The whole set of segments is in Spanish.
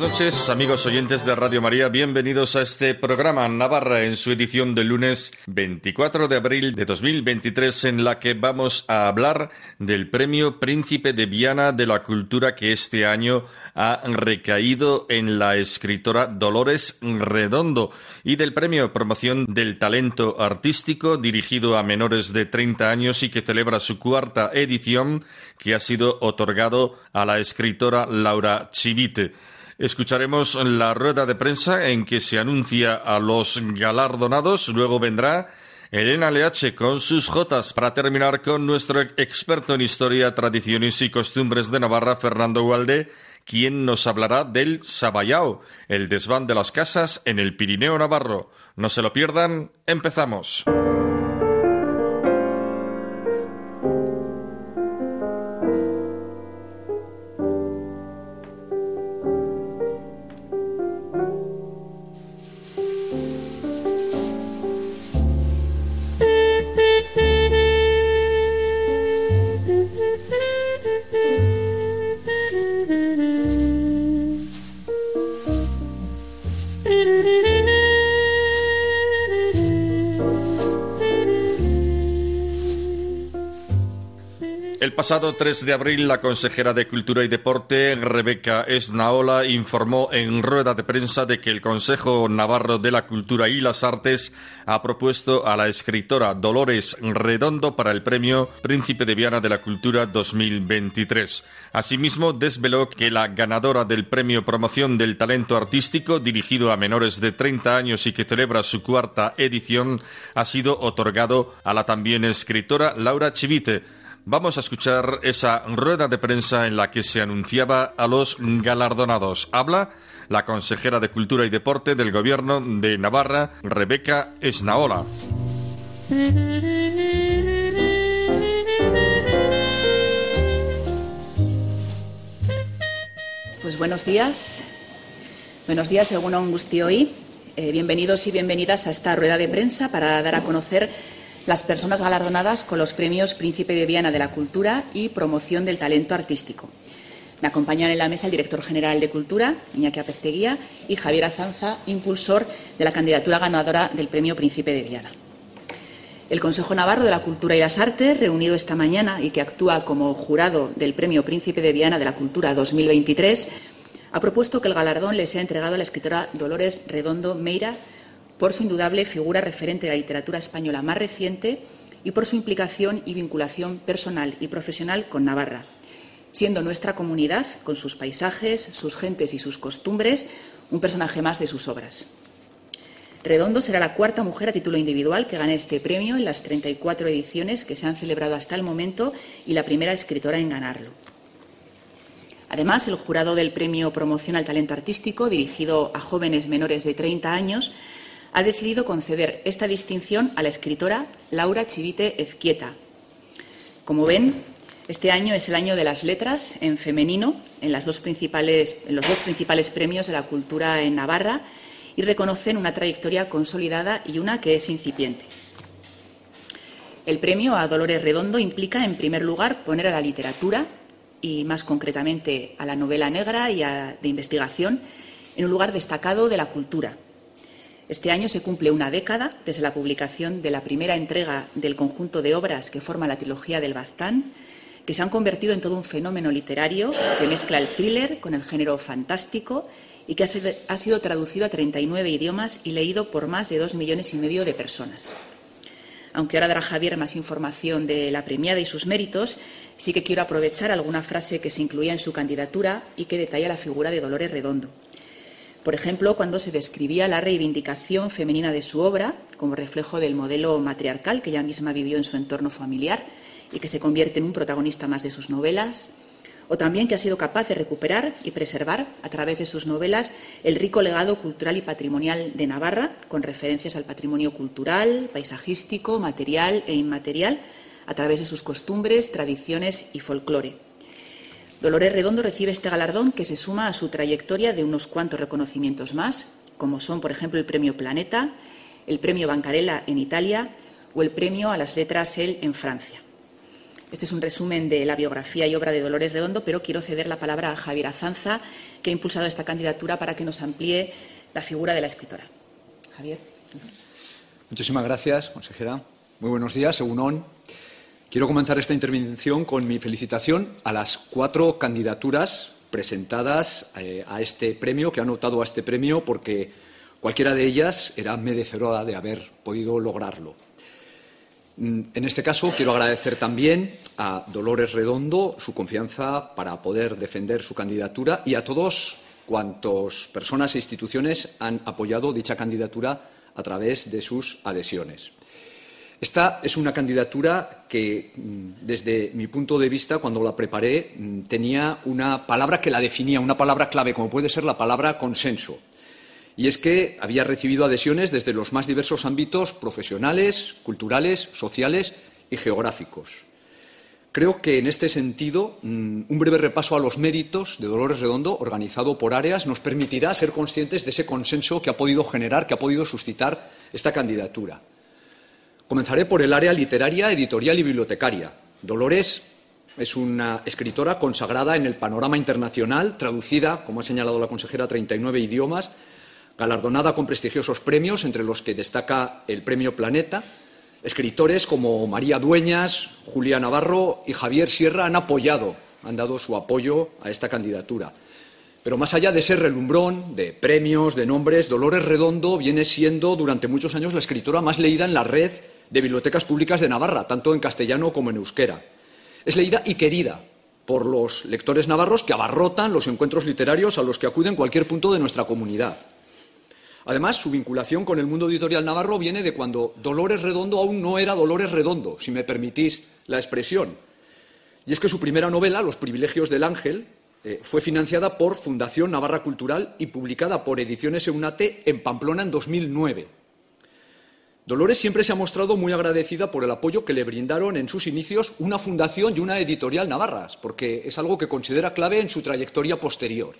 Buenas noches, amigos oyentes de Radio María. Bienvenidos a este programa Navarra en su edición del lunes 24 de abril de 2023, en la que vamos a hablar del Premio Príncipe de Viana de la Cultura que este año ha recaído en la escritora Dolores Redondo y del Premio Promoción del Talento Artístico dirigido a menores de 30 años y que celebra su cuarta edición que ha sido otorgado a la escritora Laura Chivite. Escucharemos la rueda de prensa en que se anuncia a los galardonados. Luego vendrá Elena Leache con sus jotas para terminar con nuestro experto en historia, tradiciones y costumbres de Navarra, Fernando Gualde, quien nos hablará del Sabayao, el desván de las casas en el Pirineo Navarro. No se lo pierdan, empezamos. El pasado 3 de abril, la consejera de Cultura y Deporte, Rebeca Esnaola, informó en rueda de prensa de que el Consejo Navarro de la Cultura y las Artes ha propuesto a la escritora Dolores Redondo para el Premio Príncipe de Viana de la Cultura 2023. Asimismo, desveló que la ganadora del Premio Promoción del Talento Artístico, dirigido a menores de 30 años y que celebra su cuarta edición, ha sido otorgado a la también escritora Laura Chivite Vamos a escuchar esa rueda de prensa en la que se anunciaba a los galardonados. Habla la consejera de Cultura y Deporte del Gobierno de Navarra, Rebeca Esnaola. Pues buenos días. Buenos días, según Angustio hoy. Eh, bienvenidos y bienvenidas a esta rueda de prensa para dar a conocer las personas galardonadas con los premios Príncipe de Viana de la Cultura y Promoción del Talento Artístico. Me acompañan en la mesa el director general de Cultura, Iñaki Apesteguía, y Javier Azanza, impulsor de la candidatura ganadora del premio Príncipe de Viana. El Consejo Navarro de la Cultura y las Artes, reunido esta mañana y que actúa como jurado del Premio Príncipe de Viana de la Cultura 2023, ha propuesto que el galardón le sea entregado a la escritora Dolores Redondo Meira por su indudable figura referente de la literatura española más reciente y por su implicación y vinculación personal y profesional con Navarra, siendo nuestra comunidad, con sus paisajes, sus gentes y sus costumbres, un personaje más de sus obras. Redondo será la cuarta mujer a título individual que gane este premio en las 34 ediciones que se han celebrado hasta el momento y la primera escritora en ganarlo. Además, el jurado del Premio Promoción al Talento Artístico, dirigido a jóvenes menores de 30 años, ha decidido conceder esta distinción a la escritora Laura Chivite Ezquieta. Como ven, este año es el año de las letras en femenino en, los dos principales premios de la cultura en Navarra y reconocen una trayectoria consolidada y una que es incipiente. El premio a Dolores Redondo implica, en primer lugar, poner a la literatura y, más concretamente, a la novela negra y a, de investigación en un lugar destacado de la cultura, este año se cumple una década desde la publicación de la primera entrega del conjunto de obras que forma la trilogía del Baztán, que se han convertido en todo un fenómeno literario que mezcla el thriller con el género fantástico y que ha sido traducido a 39 idiomas y leído por más de dos millones y medio de personas. Aunque ahora dará Javier más información de la premiada y sus méritos, sí que quiero aprovechar alguna frase que se incluía en su candidatura y que detalla la figura de Dolores Redondo. Por ejemplo, cuando se describía la reivindicación femenina de su obra como reflejo del modelo matriarcal que ella misma vivió en su entorno familiar y que se convierte en un protagonista más de sus novelas, o también que ha sido capaz de recuperar y preservar a través de sus novelas el rico legado cultural y patrimonial de Navarra, con referencias al patrimonio cultural, paisajístico, material e inmaterial, a través de sus costumbres, tradiciones y folclore. Dolores Redondo recibe este galardón que se suma a su trayectoria de unos cuantos reconocimientos más, como son, por ejemplo, el Premio Planeta, el Premio Bancarella en Italia o el Premio a las Letras EL en Francia. Este es un resumen de la biografía y obra de Dolores Redondo, pero quiero ceder la palabra a Javier Azanza, que ha impulsado esta candidatura para que nos amplíe la figura de la escritora. Javier. Muchísimas gracias, consejera. Muy buenos días, según Quiero comenzar esta intervención con mi felicitación a las cuatro candidaturas presentadas eh, a este premio, que han optado a este premio porque cualquiera de ellas era merecedora de haber podido lograrlo. Mm, en este caso, quiero agradecer también a Dolores Redondo su confianza para poder defender su candidatura y a todos cuantos personas e instituciones han apoyado dicha candidatura a través de sus adhesiones. Esta es una candidatura que, mm, desde mi punto de vista, cuando la preparé, mm, tenía una palabra que la definía, una palabra clave, como puede ser la palabra consenso. Y es que había recibido adhesiones desde los más diversos ámbitos profesionales, culturales, sociales y geográficos. Creo que en este sentido, mm, un breve repaso a los méritos de Dolores Redondo, organizado por áreas, nos permitirá ser conscientes de ese consenso que ha podido generar, que ha podido suscitar esta candidatura. Comenzaré por el área literaria, editorial y bibliotecaria. Dolores es una escritora consagrada en el panorama internacional, traducida, como ha señalado la consejera, a 39 idiomas, galardonada con prestigiosos premios, entre los que destaca el Premio Planeta. Escritores como María Dueñas, Julia Navarro y Javier Sierra han apoyado, han dado su apoyo a esta candidatura. Pero más allá de ese relumbrón de premios, de nombres, Dolores Redondo viene siendo durante muchos años la escritora más leída en la red de bibliotecas públicas de Navarra, tanto en castellano como en euskera. Es leída y querida por los lectores navarros que abarrotan los encuentros literarios a los que acuden cualquier punto de nuestra comunidad. Además, su vinculación con el mundo editorial navarro viene de cuando Dolores Redondo aún no era Dolores Redondo, si me permitís la expresión. Y es que su primera novela, Los privilegios del ángel, eh, fue financiada por Fundación Navarra Cultural y publicada por Ediciones Eunate en Pamplona en 2009. Dolores siempre se ha mostrado muy agradecida por el apoyo que le brindaron en sus inicios una fundación y una editorial navarras, porque es algo que considera clave en su trayectoria posterior.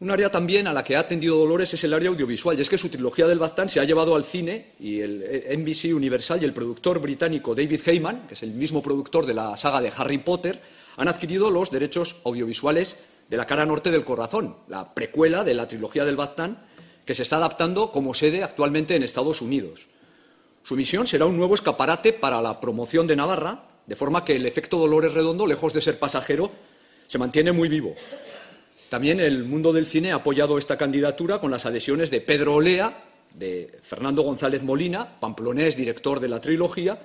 Un área también a la que ha atendido Dolores es el área audiovisual, y es que su trilogía del Baztán se ha llevado al cine y el eh, NBC Universal y el productor británico David Heyman, que es el mismo productor de la saga de Harry Potter, han adquirido los derechos audiovisuales de La cara norte del corazón, la precuela de la trilogía del Baztán, que se está adaptando como sede actualmente en Estados Unidos. Su misión será un nuevo escaparate para la promoción de Navarra, de forma que el efecto Dolores Redondo, lejos de ser pasajero, se mantiene muy vivo también el mundo del cine ha apoyado esta candidatura con las adhesiones de Pedro Olea, de Fernando González Molina, pamplonés, director de la trilogía,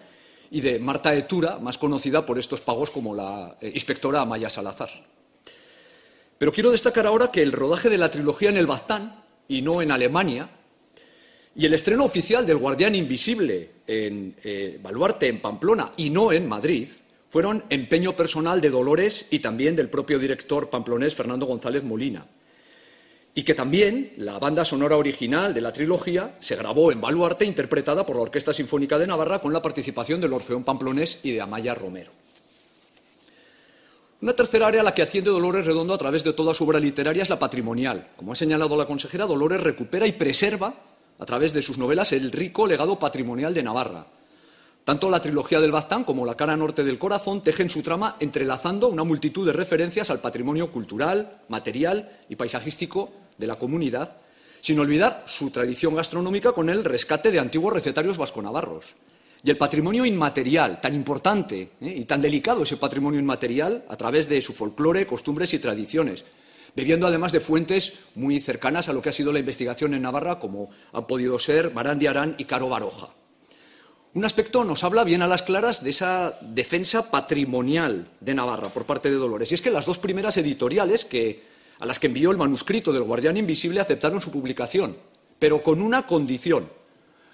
y de Marta Etura, más conocida por estos pagos como la eh, inspectora Amaya Salazar. Pero quiero destacar ahora que el rodaje de la trilogía en el Baztán, y no en Alemania, y el estreno oficial del Guardián Invisible en eh, Baluarte, en Pamplona, y no en Madrid, fueron empeño personal de Dolores y también del propio director pamplonés Fernando González Molina. Y que también la banda sonora original de la trilogía se grabó en Baluarte, interpretada por la Orquesta Sinfónica de Navarra, con la participación del Orfeón Pamplonés y de Amaya Romero. Una tercera área a la que atiende Dolores Redondo a través de toda su obra literaria es la patrimonial. Como ha señalado la consejera, Dolores recupera y preserva, a través de sus novelas, el rico legado patrimonial de Navarra, tanto la trilogía del Baztán como la cara norte del corazón tejen su trama entrelazando una multitud de referencias al patrimonio cultural, material y paisajístico de la comunidad, sin olvidar su tradición gastronómica con el rescate de antiguos recetarios vasconavarros. Y el patrimonio inmaterial, tan importante ¿eh? y tan delicado ese patrimonio inmaterial, a través de su folclore, costumbres y tradiciones, bebiendo además de fuentes muy cercanas a lo que ha sido la investigación en Navarra, como han podido ser Barandi Arán y Caro Baroja. Un aspecto nos habla bien a las claras de esa defensa patrimonial de Navarra por parte de Dolores. Y es que las dos primeras editoriales que, a las que envió el manuscrito del Guardián Invisible aceptaron su publicación, pero con una condición,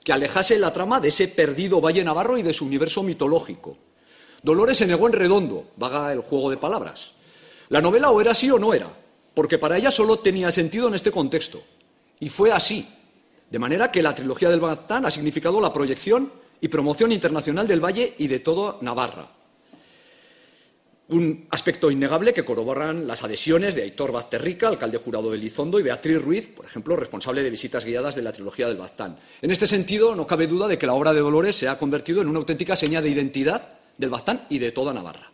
que alejase la trama de ese perdido Valle Navarro y de su universo mitológico. Dolores se negó en redondo, vaga el juego de palabras. La novela o era así o no era, porque para ella solo tenía sentido en este contexto. Y fue así. De manera que la trilogía del Baztán ha significado la proyección y promoción internacional del Valle y de toda Navarra. Un aspecto innegable que corroboran las adhesiones de Aitor Bazterrica, alcalde jurado de Elizondo, y Beatriz Ruiz, por ejemplo, responsable de visitas guiadas de la trilogía del Baztán. En este sentido, no cabe duda de que la obra de Dolores se ha convertido en una auténtica señal de identidad del Baztán y de toda Navarra.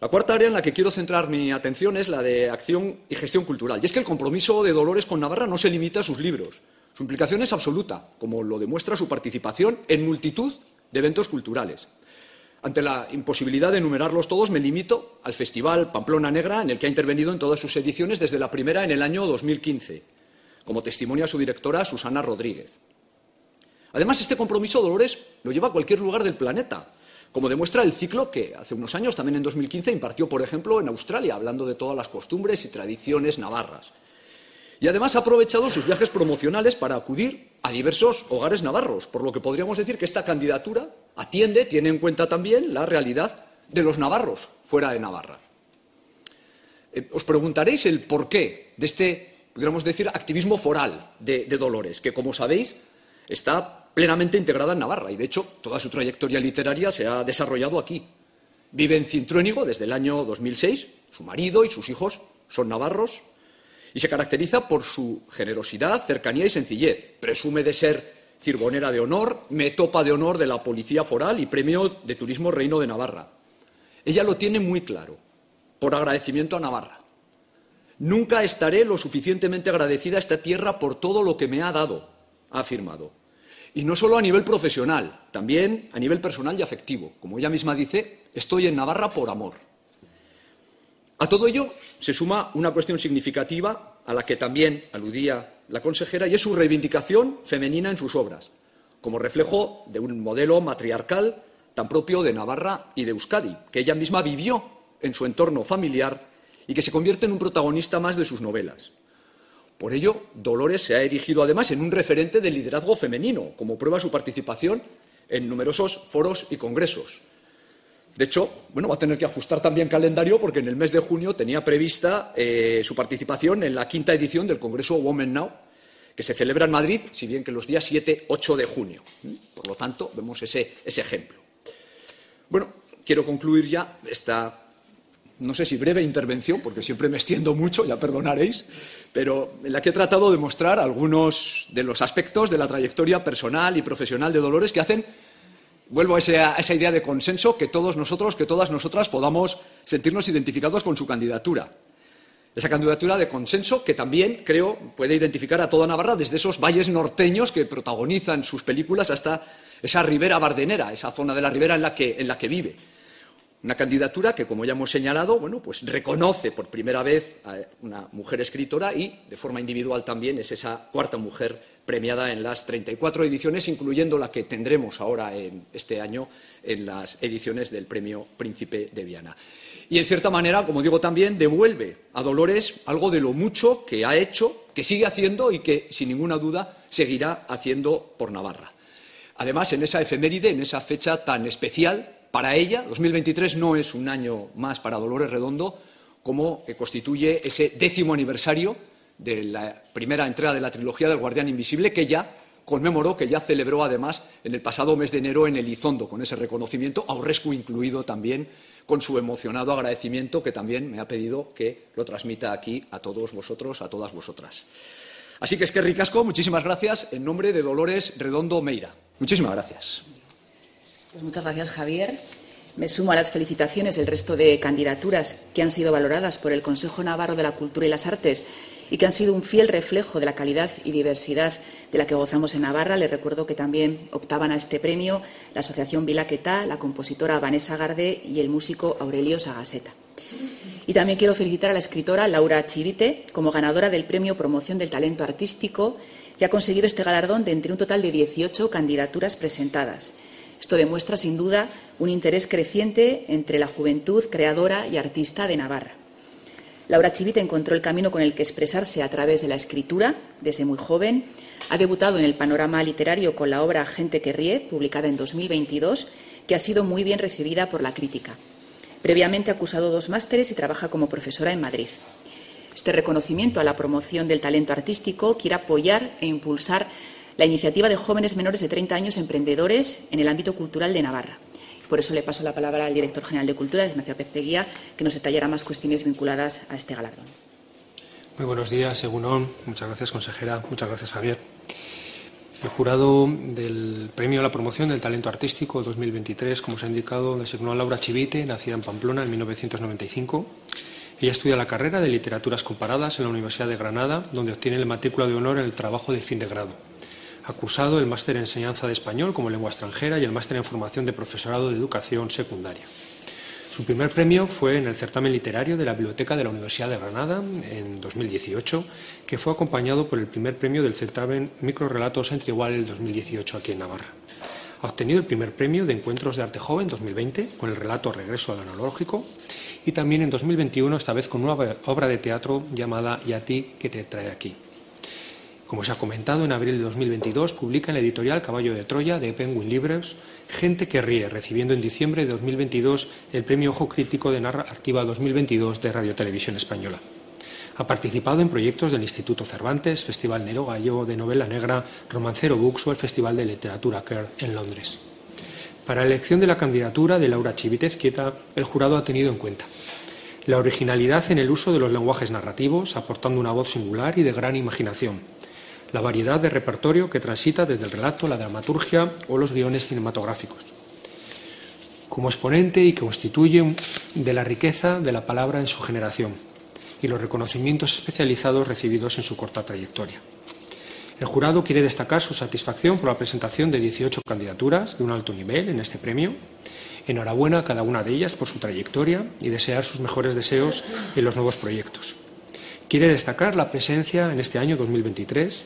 La cuarta área en la que quiero centrar mi atención es la de acción y gestión cultural. Y es que el compromiso de Dolores con Navarra no se limita a sus libros. Su implicación es absoluta, como lo demuestra su participación en multitud de eventos culturales. Ante la imposibilidad de enumerarlos todos, me limito al Festival Pamplona Negra, en el que ha intervenido en todas sus ediciones desde la primera en el año 2015, como testimonia su directora Susana Rodríguez. Además, este compromiso Dolores lo lleva a cualquier lugar del planeta, como demuestra el ciclo que hace unos años, también en 2015, impartió, por ejemplo, en Australia, hablando de todas las costumbres y tradiciones navarras. Y además ha aprovechado sus viajes promocionales para acudir a diversos hogares navarros, por lo que podríamos decir que esta candidatura atiende, tiene en cuenta también la realidad de los navarros fuera de Navarra. Eh, os preguntaréis el porqué de este, podríamos decir, activismo foral de, de Dolores, que como sabéis está plenamente integrada en Navarra y de hecho toda su trayectoria literaria se ha desarrollado aquí. Vive en Cintruénigo desde el año 2006, su marido y sus hijos son navarros y se caracteriza por su generosidad, cercanía y sencillez. Presume de ser cirbonera de honor, metopa de honor de la Policía Foral y premio de Turismo Reino de Navarra. Ella lo tiene muy claro, por agradecimiento a Navarra. Nunca estaré lo suficientemente agradecida a esta tierra por todo lo que me ha dado, ha afirmado. Y no solo a nivel profesional, también a nivel personal y afectivo. Como ella misma dice, estoy en Navarra por amor. A todo ello se suma una cuestión significativa a la que también aludía la consejera y es su reivindicación femenina en sus obras, como reflejo de un modelo matriarcal tan propio de Navarra y de Euskadi, que ella misma vivió en su entorno familiar y que se convierte en un protagonista más de sus novelas. Por ello, Dolores se ha erigido además en un referente del liderazgo femenino, como prueba su participación en numerosos foros y congresos. De hecho, bueno, va a tener que ajustar también calendario porque en el mes de junio tenía prevista eh, su participación en la quinta edición del Congreso Women Now, que se celebra en Madrid, si bien que los días 7-8 de junio. Por lo tanto, vemos ese, ese ejemplo. Bueno, quiero concluir ya esta, no sé si breve intervención, porque siempre me extiendo mucho, ya perdonaréis, pero en la que he tratado de mostrar algunos de los aspectos de la trayectoria personal y profesional de Dolores que hacen vuelvo a esa, idea de consenso, que todos nosotros, que todas nosotras podamos sentirnos identificados con su candidatura. Esa candidatura de consenso que también, creo, puede identificar a toda Navarra desde esos valles norteños que protagonizan sus películas hasta esa ribera bardenera, esa zona de la ribera en la que vive. Una candidatura que, como ya hemos señalado, bueno, pues reconoce por primera vez a una mujer escritora y, de forma individual también, es esa cuarta mujer premiada en las 34 ediciones, incluyendo la que tendremos ahora en este año en las ediciones del Premio Príncipe de Viana. Y, en cierta manera, como digo también, devuelve a Dolores algo de lo mucho que ha hecho, que sigue haciendo y que, sin ninguna duda, seguirá haciendo por Navarra. Además, en esa efeméride, en esa fecha tan especial, para ella, 2023 no es un año más para Dolores Redondo, como constituye ese décimo aniversario de la primera entrega de la trilogía del Guardián Invisible, que ya conmemoró, que ya celebró además en el pasado mes de enero en Elizondo, con ese reconocimiento, Aurescu incluido también, con su emocionado agradecimiento, que también me ha pedido que lo transmita aquí a todos vosotros, a todas vosotras. Así que es que ricasco, muchísimas gracias en nombre de Dolores Redondo Meira. Muchísimas gracias. Pues muchas gracias, Javier. Me sumo a las felicitaciones del resto de candidaturas que han sido valoradas por el Consejo Navarro de la Cultura y las Artes y que han sido un fiel reflejo de la calidad y diversidad de la que gozamos en Navarra. Les recuerdo que también optaban a este premio la Asociación Vilaquetá, la compositora Vanessa Garde y el músico Aurelio Sagaseta. Y también quiero felicitar a la escritora Laura Chivite como ganadora del Premio Promoción del Talento Artístico, que ha conseguido este galardón de entre un total de 18 candidaturas presentadas esto demuestra, sin duda, un interés creciente entre la juventud creadora y artista de Navarra. Laura Chivita encontró el camino con el que expresarse a través de la escritura desde muy joven. Ha debutado en el panorama literario con la obra Gente que ríe, publicada en 2022, que ha sido muy bien recibida por la crítica. Previamente ha acusado dos másteres y trabaja como profesora en Madrid. Este reconocimiento a la promoción del talento artístico quiere apoyar e impulsar la iniciativa de jóvenes menores de 30 años emprendedores en el ámbito cultural de Navarra. Por eso le paso la palabra al director general de Cultura, Ignacio Pezteguía, que nos detallará más cuestiones vinculadas a este galardón. Muy buenos días, Egunon. Muchas gracias, consejera. Muchas gracias, Javier. El jurado del Premio a la Promoción del Talento Artístico 2023, como se ha indicado, designó a Laura Chivite, nacida en Pamplona en 1995. Ella estudia la carrera de Literaturas Comparadas en la Universidad de Granada, donde obtiene la matrícula de honor en el trabajo de fin de grado. Ha cursado el máster en enseñanza de español como lengua extranjera y el máster en formación de profesorado de educación secundaria. Su primer premio fue en el certamen literario de la Biblioteca de la Universidad de Granada en 2018, que fue acompañado por el primer premio del certamen Microrelatos entre iguales 2018 aquí en Navarra. Ha obtenido el primer premio de Encuentros de Arte Joven 2020 con el relato Regreso al Analógico y también en 2021, esta vez con una obra de teatro llamada ¿Y a ti que te trae aquí? Como se ha comentado, en abril de 2022 publica en la editorial Caballo de Troya de Penguin Libros Gente que ríe, recibiendo en diciembre de 2022 el premio Ojo Crítico de Narrativa 2022 de Radio Televisión Española. Ha participado en proyectos del Instituto Cervantes, Festival Nero Gallo de Novela Negra, Romancero Books o el Festival de Literatura Kerr en Londres. Para la elección de la candidatura de Laura Chivitez Quieta, el jurado ha tenido en cuenta la originalidad en el uso de los lenguajes narrativos, aportando una voz singular y de gran imaginación, la variedad de repertorio que transita desde el relato, la dramaturgia o los guiones cinematográficos. Como exponente y que constituye de la riqueza de la palabra en su generación y los reconocimientos especializados recibidos en su corta trayectoria. El jurado quiere destacar su satisfacción por la presentación de 18 candidaturas de un alto nivel en este premio. Enhorabuena a cada una de ellas por su trayectoria y desear sus mejores deseos en los nuevos proyectos. Quiere destacar la presencia en este año 2023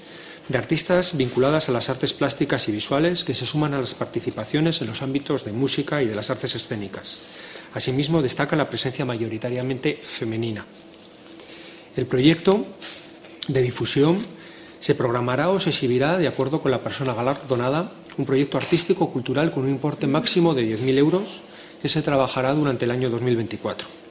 de artistas vinculadas a las artes plásticas y visuales que se suman a las participaciones en los ámbitos de música y de las artes escénicas. Asimismo, destaca la presencia mayoritariamente femenina. El proyecto de difusión se programará o se exhibirá de acuerdo con la persona galardonada un proyecto artístico cultural con un importe máximo de 10.000 euros que se trabajará durante el año 2024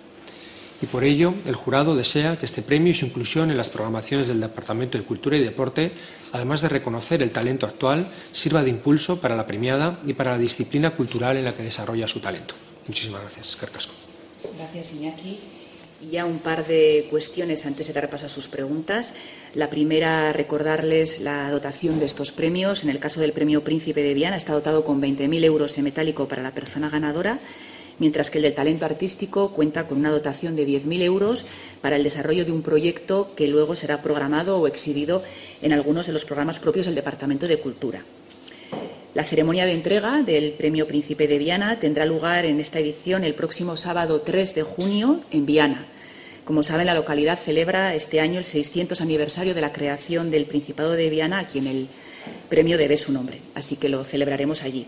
y por ello el jurado desea que este premio y su inclusión en las programaciones del Departamento de Cultura y Deporte, además de reconocer el talento actual, sirva de impulso para la premiada y para la disciplina cultural en la que desarrolla su talento. Muchísimas gracias, Carcasco. Gracias, Iñaki. Y ya un par de cuestiones antes de dar paso a sus preguntas. La primera, recordarles la dotación de estos premios. En el caso del premio Príncipe de Viana, está dotado con 20.000 euros en metálico para la persona ganadora mientras que el del talento artístico cuenta con una dotación de 10.000 euros para el desarrollo de un proyecto que luego será programado o exhibido en algunos de los programas propios del Departamento de Cultura. La ceremonia de entrega del Premio Príncipe de Viana tendrá lugar en esta edición el próximo sábado 3 de junio en Viana. Como saben, la localidad celebra este año el 600 aniversario de la creación del Principado de Viana, a quien el premio debe su nombre, así que lo celebraremos allí.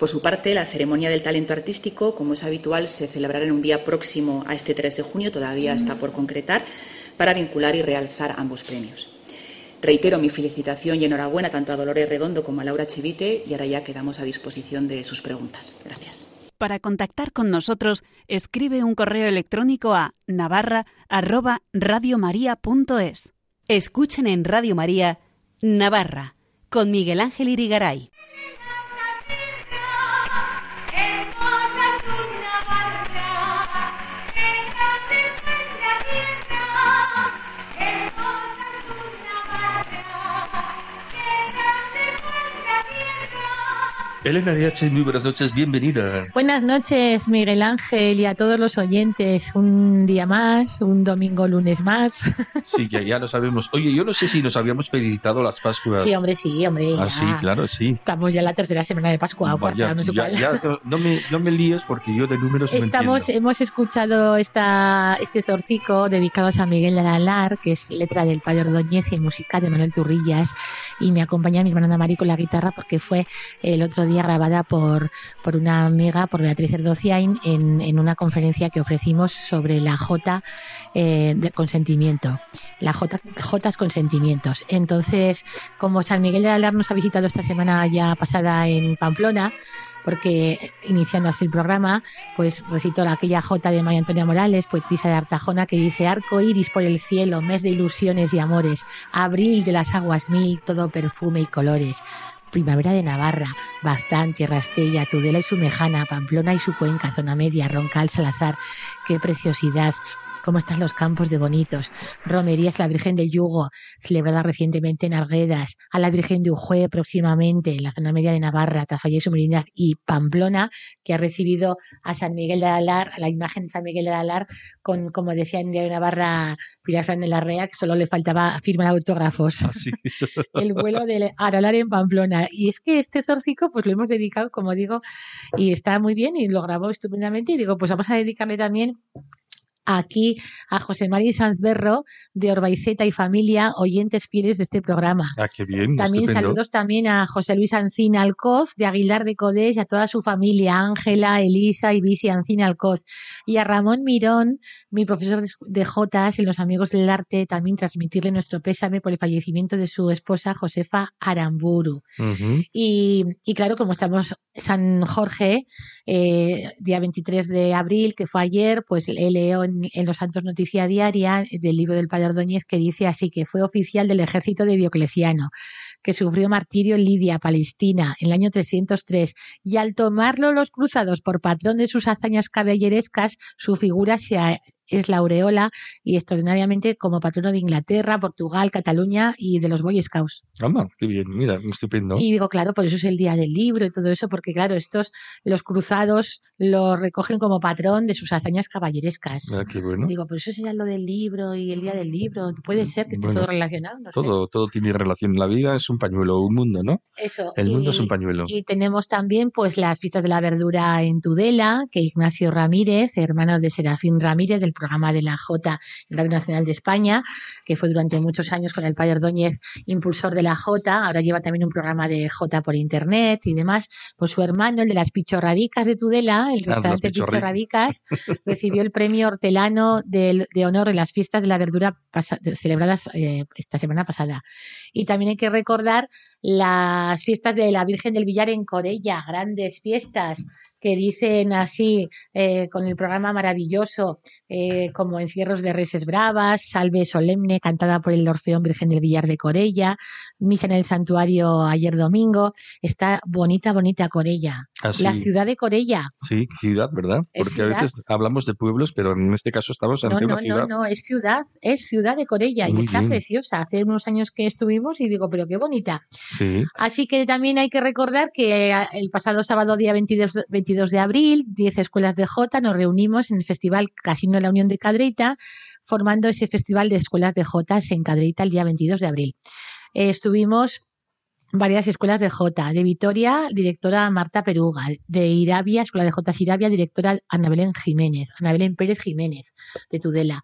Por su parte, la ceremonia del talento artístico, como es habitual, se celebrará en un día próximo a este 3 de junio, todavía está por concretar, para vincular y realzar ambos premios. Reitero mi felicitación y enhorabuena tanto a Dolores Redondo como a Laura Chivite y ahora ya quedamos a disposición de sus preguntas. Gracias. Para contactar con nosotros, escribe un correo electrónico a navarra@radiomaria.es. Escuchen en Radio María Navarra con Miguel Ángel Irigaray. Elena H, muy buenas noches, bienvenida. Buenas noches, Miguel Ángel, y a todos los oyentes. Un día más, un domingo, lunes más. Sí, ya, ya lo sabemos. Oye, yo no sé si nos habíamos felicitado las Pascuas. Sí, hombre, sí, hombre. Ah, sí, claro, sí. Estamos ya en la tercera semana de Pascua, cuarta, no sé cuál. no, me, no me líes porque yo de números Estamos, Hemos escuchado esta, este zorcico dedicado a San Miguel de Alar, que es letra del Padre Ordóñez y música de Manuel Turrillas, y me acompaña mi hermana Ana Mari con la guitarra porque fue el otro día grabada por, por una amiga, por Beatriz Erdociain, en, en una conferencia que ofrecimos sobre la J eh, de consentimiento, la J, J consentimientos. Entonces, como San Miguel de Alar nos ha visitado esta semana ya pasada en Pamplona, porque iniciando así el programa, pues recito aquella J de María Antonia Morales, poetisa de Artajona, que dice arco iris por el cielo, mes de ilusiones y amores, abril de las aguas mil, todo perfume y colores Primavera de Navarra, Baztán, Tierra Estella, Tudela y su Mejana, Pamplona y su cuenca, Zona Media, Roncal, Salazar. ¡Qué preciosidad! Cómo están los campos de bonitos. Romerías la Virgen del Yugo, celebrada recientemente en Arguedas, a la Virgen de Ujue próximamente en la zona media de Navarra, Tafalla y Sumerinaz y Pamplona, que ha recibido a San Miguel de Alar, a la imagen de San Miguel de Alar, con, como decía en Navarra Pilar Fran de la Rea, que solo le faltaba firmar autógrafos. Ah, El vuelo de Aralar en Pamplona. Y es que este zorcico, pues lo hemos dedicado, como digo, y está muy bien y lo grabó estupendamente. Y digo, pues vamos a dedicarle también aquí a José María Sanzberro de Orbaiceta y familia, oyentes fieles de este programa. Ah, qué bien. También saludos también a José Luis Ancina Alcoz de Aguilar de Codés y a toda su familia, Ángela, Elisa y Visi Ancina Alcoz. Y a Ramón Mirón, mi profesor de Jotas en Los Amigos del Arte, también transmitirle nuestro pésame por el fallecimiento de su esposa Josefa Aramburu. y, y, claro, como estamos San Jorge, eh, día 23 de abril, que fue ayer, pues he leo en, Los Santos Noticia Diaria del libro del Padre Ordóñez que dice así que fue oficial del ejército de Diocleciano, que sufrió martirio en Lidia, Palestina, en el año 303, y al tomarlo los cruzados por patrón de sus hazañas caballerescas, su figura se, es la aureola y extraordinariamente como patrono de Inglaterra, Portugal, Cataluña y de los Boy Scouts. Anda, qué bien, mira, estupendo. Y digo, claro, por eso es el día del libro y todo eso, porque claro, estos, los cruzados lo recogen como patrón de sus hazañas caballerescas. Ah, qué bueno. Digo, por eso sería lo del libro y el día del libro. Puede ser que esté todo relacionado. todo, todo tiene relación. La vida es un pañuelo, un mundo, ¿no? Eso. El mundo es un pañuelo. Y tenemos también pues las fiestas de la verdura en Tudela, que Ignacio Ramírez, hermano de Serafín Ramírez, del programa de la J en Radio Nacional de España, que fue durante muchos años con el padre Ordóñez impulsor de la J, ahora lleva también un programa de J por internet y demás. Pues su hermano, el de las Pichorradicas de Tudela, el ah, restaurante Pichorradicas, recibió el premio hortelano de, honor en las fiestas de la verdura celebradas eh, esta semana pasada. Y también hay que recordar las fiestas de la Virgen del Villar en Corella, grandes fiestas que dicen así, eh, con el programa maravilloso, eh, como Encierros de Reses Bravas, Salve Solemne, cantada por el Orfeón Virgen del Villar de Corella, Misa en el Santuario ayer domingo, está bonita, bonita Corella. Ah, la ciudad de Corella. Sí, ciudad, ¿verdad? Porque a veces hablamos de pueblos, pero en este caso estamos ante una ciudad. No, no, es ciudad, es ciudad de Corella y está preciosa. Hace unos años que estuvimos y digo, pero qué bonita. Sí. Así que también hay que recordar que eh, el pasado sábado, día 22, 22 de abril, 10 escuelas de Jota nos reunimos en el Festival Casino de la Unión de Cadreita, formando ese Festival de Escuelas de Jota en Cadreita el día 22 de abril. Eh, estuvimos varias escuelas de J. De Vitoria, directora Marta Peruga. De Irabia, Escuela de J. Irabia, directora Ana Belén Jiménez. Ana Belén Pérez Jiménez, de Tudela.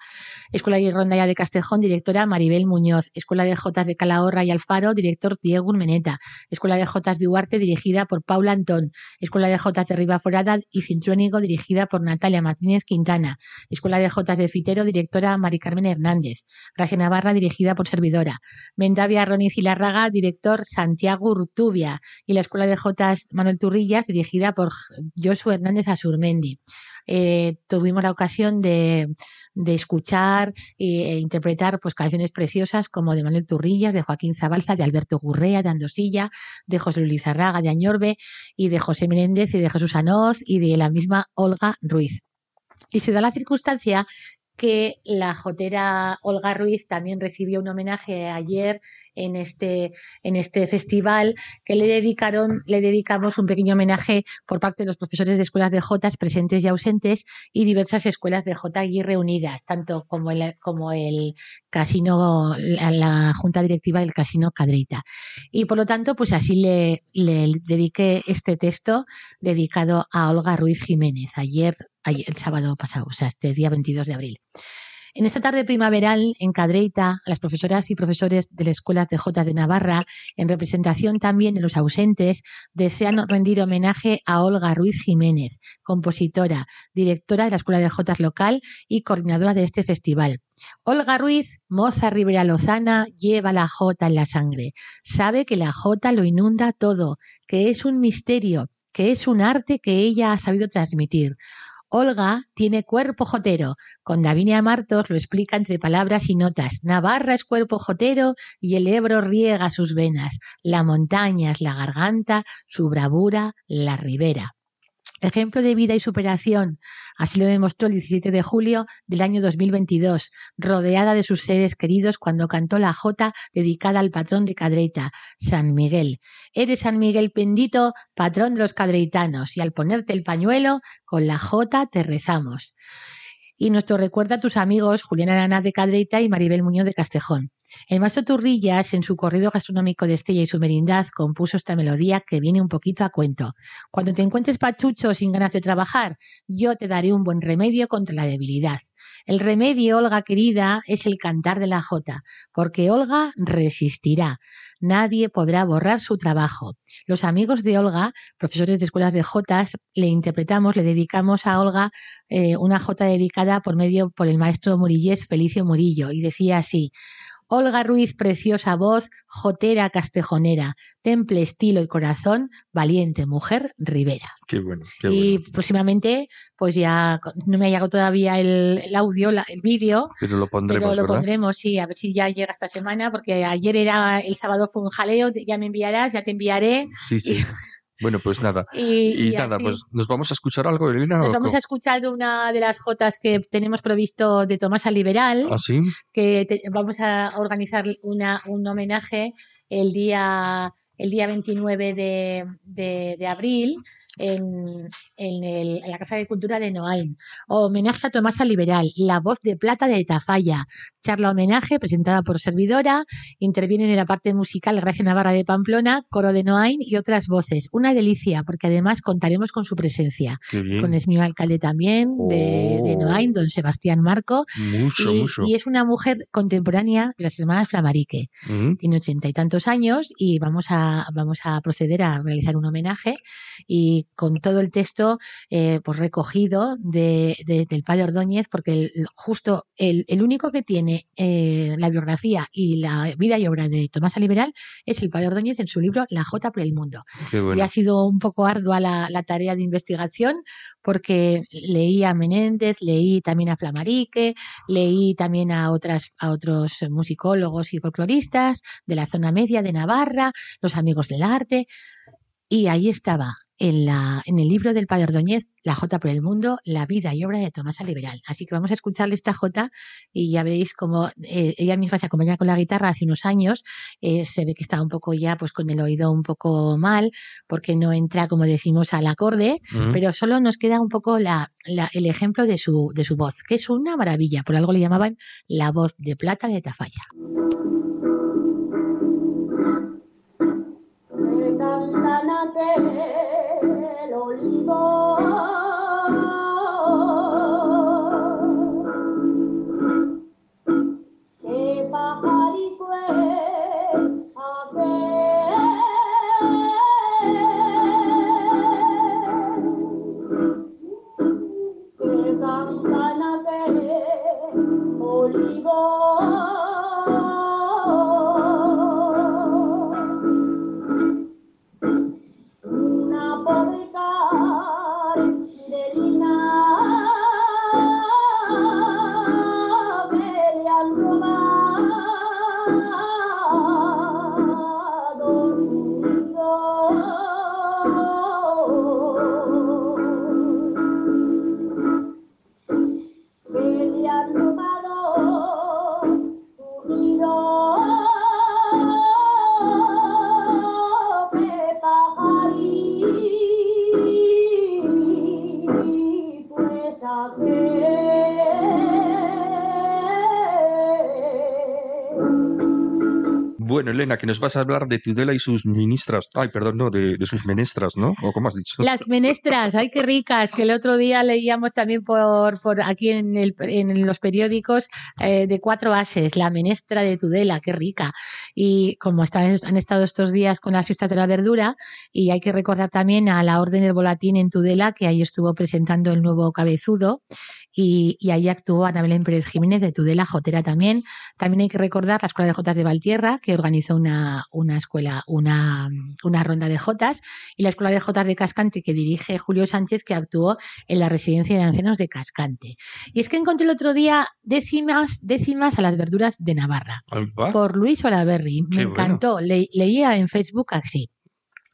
Escuela de Rondalla de Castejón, directora Maribel Muñoz. Escuela de J. de Calahorra y Alfaro, director Diego Urmeneta. Escuela de J. de Huarte, dirigida por Paula Antón. Escuela de J. de Ribaforada y Cintrónigo, dirigida por Natalia Martínez Quintana. Escuela de J. de Fitero, directora Mari Carmen Hernández. Gracia Navarra, dirigida por Servidora. Mendavia Roniz y Larraga, director San Santiago Urtubia y la Escuela de Jotas Manuel Turrillas, dirigida por Josué Hernández Azurmendi. Eh, tuvimos la ocasión de, escuchar e, interpretar pues canciones preciosas como de Manuel Turrillas, de Joaquín Zabalza, de Alberto Gurrea, de Andosilla, de José Luis Arraga, de Añorbe y de José Menéndez y de Jesús Anoz y de la misma Olga Ruiz. Y se da la circunstancia que la jotera Olga Ruiz también recibió un homenaje ayer en este, en este festival que le dedicaron, le dedicamos un pequeño homenaje por parte de los profesores de escuelas de Jotas presentes y ausentes y diversas escuelas de J allí reunidas, tanto como el, como el casino, la, junta directiva del casino Cadreita. Y por lo tanto, pues así le, le dediqué este texto dedicado a Olga Ruiz Jiménez. Ayer el sábado pasado, o sea, este día 22 de abril. En esta tarde primaveral, en Cadreita, las profesoras y profesores de las escuelas de J de Navarra, en representación también de los ausentes, desean rendir homenaje a Olga Ruiz Jiménez, compositora, directora de la Escuela de J local y coordinadora de este festival. Olga Ruiz, moza Rivera Lozana, lleva la J en la sangre. Sabe que la J lo inunda todo, que es un misterio, que es un arte que ella ha sabido transmitir. Olga tiene cuerpo jotero. Con Davinia Martos lo explica entre palabras y notas. Navarra es cuerpo jotero y el Ebro riega sus venas. La montaña es la garganta, su bravura la ribera. Ejemplo de vida y superación. Así lo demostró el 17 de julio del año 2022, rodeada de sus seres queridos cuando cantó la jota dedicada al patrón de Cadreita, San Miguel. Eres San Miguel bendito, patrón de los cadreitanos, y al ponerte el pañuelo, con la jota te rezamos. Y nuestro recuerda a tus amigos Julián Aranaz de Cadreita y Maribel Muñoz de Castejón. El maestro Turrillas, en su corrido gastronómico de Estella y su merindad, compuso esta melodía que viene un poquito a cuento. Cuando te encuentres pachucho sin ganas de trabajar, yo te daré un buen remedio contra la debilidad. El remedio, Olga querida, es el cantar de la jota, porque Olga resistirá. Nadie podrá borrar su trabajo. Los amigos de Olga, profesores de escuelas de jotas, le interpretamos, le dedicamos a Olga eh, una jota dedicada por medio por el maestro Murillés Felicio Murillo y decía así: Olga Ruiz, preciosa voz, jotera castejonera, temple, estilo y corazón, valiente mujer, Rivera. Qué bueno. Qué y próximamente, pues ya no me ha llegado todavía el, audio, el vídeo. Pero lo pondremos. Pero lo pondremos, sí, a ver si ya llega esta semana, porque ayer era el sábado fue un jaleo, ya me enviarás, ya te enviaré. Sí, sí. Bueno, pues nada. Y, nada, pues nos vamos a escuchar algo, Elena. Nos vamos a escuchar una de las jotas que tenemos provisto de Tomás Liberal. ¿Ah, sí? Que vamos a organizar una, un homenaje el día el día 29 de, de, abril en, en, el, en, la Casa de Cultura de Noain. Homenaje a Tomasa Liberal, la voz de plata de Tafalla. Charla homenaje presentada por servidora. Intervienen en la parte musical Gracia Navarra de Pamplona, Coro de Noain y otras voces. Una delicia, porque además contaremos con su presencia. Con el señor alcalde también de, de, oh. Noain, don Sebastián Marco. Mucho, y, mucho. y es una mujer contemporánea de las hermanas Flamarique. Tiene ochenta y tantos años y vamos a vamos a proceder a realizar un homenaje y con todo el texto eh, pues recogido de, del padre Ordóñez, porque justo el, único que tiene eh, la biografía y la vida y obra de Tomás Liberal es el padre Ordóñez en su libro La Jota por el Mundo. Y ha sido un poco ardua la, la tarea de investigación porque leí a Menéndez, leí también a Flamarique, leí también a otras a otros musicólogos y folcloristas de la zona media de Navarra, los amigos del arte. Y ahí estaba, en, la, en el libro del Padre Ordóñez, La Jota por el Mundo, la vida y obra de Tomás Liberal. Así que vamos a escucharle esta Jota y ya veréis cómo eh, ella misma se acompaña con la guitarra hace unos años. Eh, se ve que está un poco ya pues con el oído un poco mal porque no entra, como decimos, al acorde, pero solo nos queda un poco la, la, el ejemplo de su, de su voz, que es una maravilla. Por algo le llamaban la voz de plata de Tafalla. Bueno, Elena, que nos vas a hablar de Tudela y sus ministras. Ay, perdón, no, de, sus menestras, ¿no? ¿O cómo has dicho? Las menestras, ay, qué ricas, que el otro día leíamos también por, por aquí en, el, en los periódicos eh, de cuatro bases, la menestra de Tudela, qué rica. Y como están, han estado estos días con las fiestas de la verdura, y hay que recordar también a la Orden del Volatín en Tudela, que ahí estuvo presentando el nuevo cabezudo, y, y ahí actuó Ana Belén Pérez Jiménez de Tudela, Jotera también. También hay que recordar la Escuela de Jotas de Valtierra, que organizó una, una escuela, una, una ronda de Jotas, y la Escuela de Jotas de Cascante, que dirige Julio Sánchez, que actuó en la residencia de ancianos de Cascante. Y es que encontré el otro día décimas, décimas a las verduras de Navarra, por Luis Olaverri. Me Qué bueno. encantó. Le- leía en Facebook así.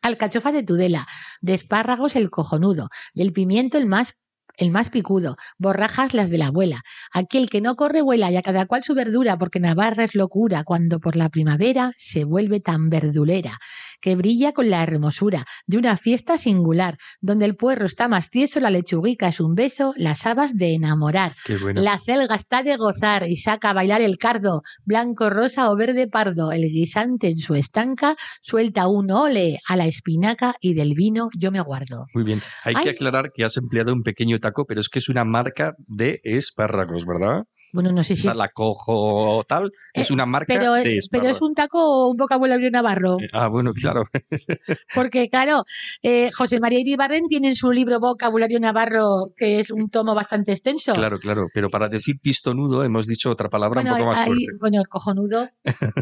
Alcachofa de Tudela, de espárragos el cojonudo, del pimiento el más el más picudo, borrajas las de la abuela. Aquel que no corre vuela y a cada cual su verdura, porque Navarra es locura cuando por la primavera se vuelve tan verdulera, que brilla con la hermosura de una fiesta singular, donde el puerro está más tieso, la lechuguica es un beso, las habas de enamorar. Bueno. La celga está de gozar y saca a bailar el cardo, blanco, rosa o verde pardo. El guisante en su estanca suelta un ole a la espinaca y del vino yo me guardo. Muy bien. Hay Ay. que aclarar que has empleado un pequeño taco, pero es que es una marca de espárragos, ¿verdad? Bueno, no sé si... la cojo o tal. Es Eh, una marca Pero, de pero espárragos. es un taco o un vocabulario navarro. Ah, bueno, claro. Porque, claro, eh, José María Iribarren tiene en su libro Vocabulario Navarro, que es un tomo bastante extenso. Claro, claro. Pero para decir pistonudo hemos dicho otra palabra bueno, un poco más ahí- fuerte. bueno, el cojonudo,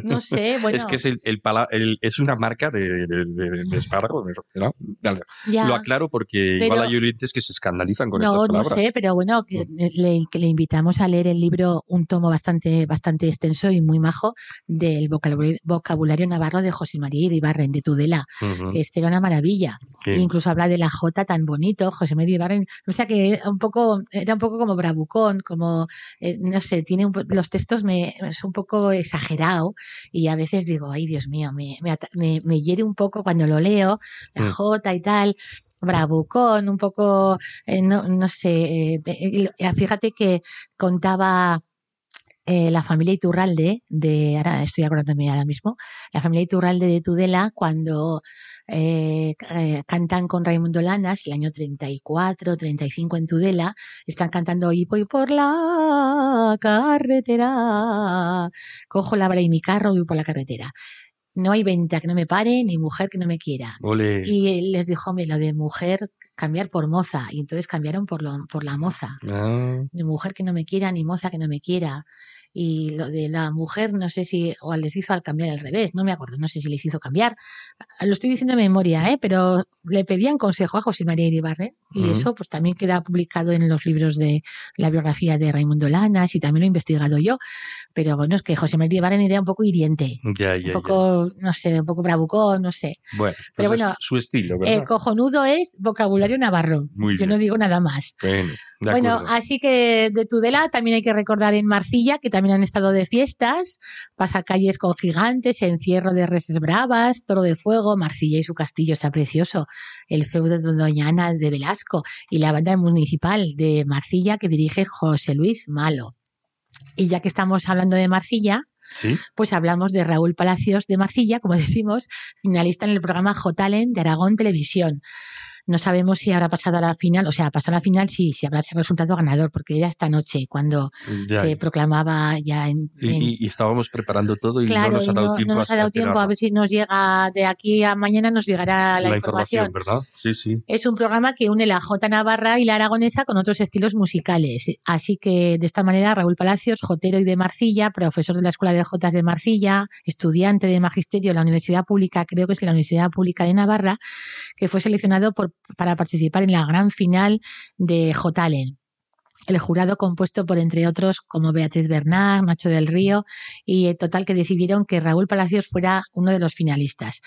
no sé, bueno, Es que es, el, el el- es una marca de, de, de- de espárrago. ¿no? Vale. Lo aclaro porque Pero- igual hay oyentes que se escandalizan con no, estas no palabras. sé, pero bueno, que le, que le invitamos a leer el libro, un tomo bastante, bastante extenso y muy majo del vocabulario, vocabulario navarro de José María Iribarren, de Tudela, que este era una maravilla. Sí. E incluso habla de la J tan bonito, José María Ibarren, o sea que era un poco, era un poco como bravucón, como, eh, no sé, tiene un los textos me, es un poco exagerado y a veces digo, ay Dios mío, me, me, me, me hiere un poco cuando lo leo, la Mm. J y tal, bravucón, un poco, eh, no, no sé, eh, eh, eh, fíjate que contaba eh, la familia Iturralde, de, ahora estoy acordándome ahora mismo, la familia Iturralde de Tudela, cuando eh, eh, cantan con Raimundo Lanas, el año 34, 35 en Tudela, están cantando y voy por la carretera, cojo la vara y mi carro voy por la carretera. No hay venta que no me pare, ni mujer que no me quiera. Y él les dijo, "Hombre, lo de mujer, cambiar por moza. Y entonces cambiaron por, lo, por la moza Ah, ni mujer que no me quiera, ni moza que no me quiera. Y lo de la mujer, no sé si, o les hizo al cambiar al revés, no me acuerdo, no sé si les hizo cambiar. Lo estoy diciendo de memoria, ¿eh? pero le pedían consejo a José María Iribarren y Ujú. eso pues también queda publicado en los libros de la biografía de Raimundo Lanas y también lo he investigado yo. Pero bueno, es que José María Iribarren era un poco hiriente, ya, ya, un ya. poco, no sé, un poco bravucón, no sé. Bueno, Pero pues es bueno, su estilo, ¿verdad? El cojonudo es vocabulario navarro. Muy Yo bien. no digo nada más. Bueno, Bueno, así que de Tudela también hay que recordar en Marcilla, que también han estado de fiestas, pasacalles con gigantes, encierro de reses bravas, toro de fuego, Marcilla y su castillo está precioso, el feudo de Doña Ana de Velasco y la banda municipal de Marcilla que dirige José Luis Malo. Y ya que estamos hablando de Marcilla, Sí, pues hablamos de Raúl Palacios de Marcilla, como decimos, finalista en el programa J-Talent de Aragón Televisión. No sabemos si habrá pasado a la final, o sea, pasó a la final, sí, si habrá resultado ganador, porque era esta noche cuando ya. se proclamaba ya en... Y, en- y- estábamos preparando todo y claro, no nos ha dado no, tiempo no nos ha dado tiempo, a ver si nos llega de aquí a mañana, nos llegará la, información. ¿verdad? Sí, sí. Es un programa que une la Jota Navarra y la Aragonesa con otros estilos musicales. Así que de esta manera Raúl Palacios, jotero y de Marcilla, profesor de la Escuela de Jotas de Marcilla, estudiante de magisterio en la Universidad Pública, creo que es la Universidad Pública de Navarra, que fue seleccionado por, para participar en la gran final de Jotalen. El jurado compuesto por, entre otros, como Beatriz Bernard, Nacho del Río, y en total que decidieron que Raúl Palacios fuera uno de los finalistas.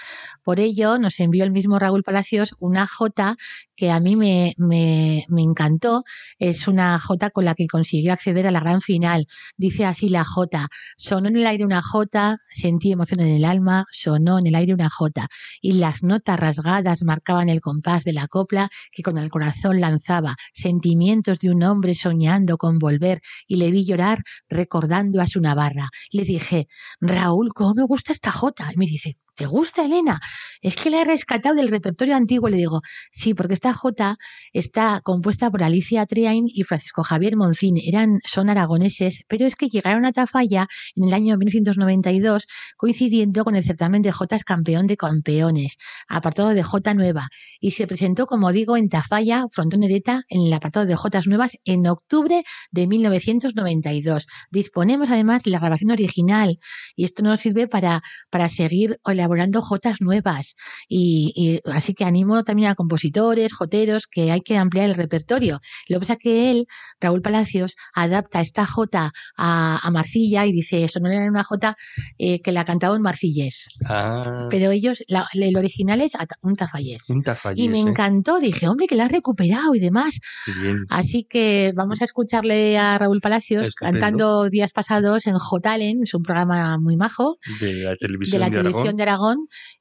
Por ello, nos envió el mismo Raúl Palacios una J que a mí me, me, me encantó. Es una J con la que consiguió acceder a la gran final. Dice así la J. Sonó en el aire una J, sentí emoción en el alma, sonó en el aire una J. Y las notas rasgadas marcaban el compás de la copla que con el corazón lanzaba sentimientos de un hombre soñando con volver y le vi llorar recordando a su Navarra. Le dije, Raúl, ¿cómo me gusta esta J? Y me dice, ¿te gusta, Elena? Es que la he rescatado del repertorio antiguo. Le digo, sí, porque esta Jota está compuesta por Alicia Triain y Francisco Javier Moncín. Eran, son aragoneses, pero es que llegaron a Tafalla en el año 1992, coincidiendo con el certamen de Jotas Campeón de Campeones, apartado de Jota Nueva, y se presentó, como digo, en Tafalla, Frontón Edeta, en el apartado de Jotas Nuevas, en octubre de 1992. Disponemos además de la grabación original, y esto nos sirve para, para seguir elaborando Jotas nuevas. Y, y así que animo también a compositores, joteros, que hay que ampliar el repertorio. Lo que pasa es que él, Raúl Palacios, adapta esta jota a, a Marcilla y dice, eso no era una jota eh, que la cantaba en Marcillés. Ah, Pero ellos, la- el original es un tafallés. un tafallés, Y me ¿eh? encantó, dije, hombre, que la has recuperado y demás. Bien. Así que vamos a escucharle a Raúl Palacios Estupendo. cantando días pasados en Jotalen, es un programa muy majo De la de televisión la de, televisión Aragón. de Aragón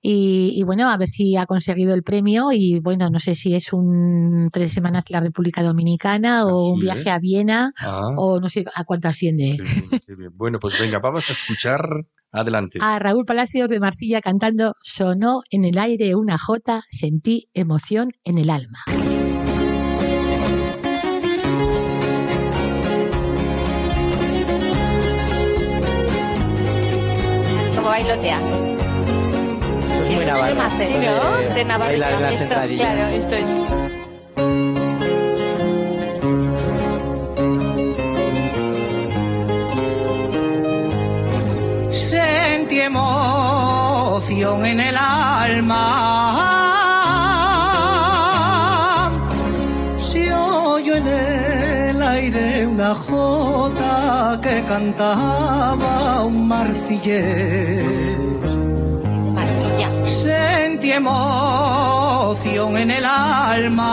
y, y bueno, a ver si ha conseguido el premio y bueno, no sé si es un tres semanas en la República Dominicana o un Así viaje es. a Viena Ah, o no sé a cuánto asciende. qué bien, qué bien. Bueno, pues venga, vamos a escuchar. Adelante. A Raúl Palacios de Marcilla cantando Sonó en el aire una jota, sentí emoción en el alma. Como bailotea. Navarra. Sí, Eso ¿no? de De Navarra. bailar las Esto, entradillas. Claro, esto es. Sentí emoción en el alma. Se oyó en el aire una jota que cantaba un marcillés. Emoción en el alma.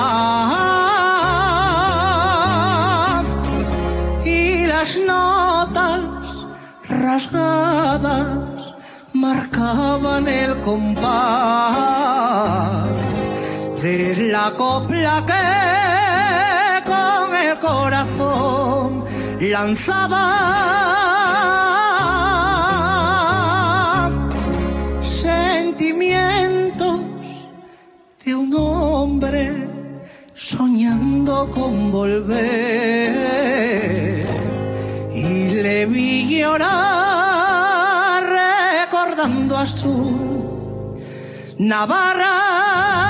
Y las notas rasgadas marcaban el compás de la copla que con el corazón lanzaba soñando con volver y le vi llorar recordando a su Navarra.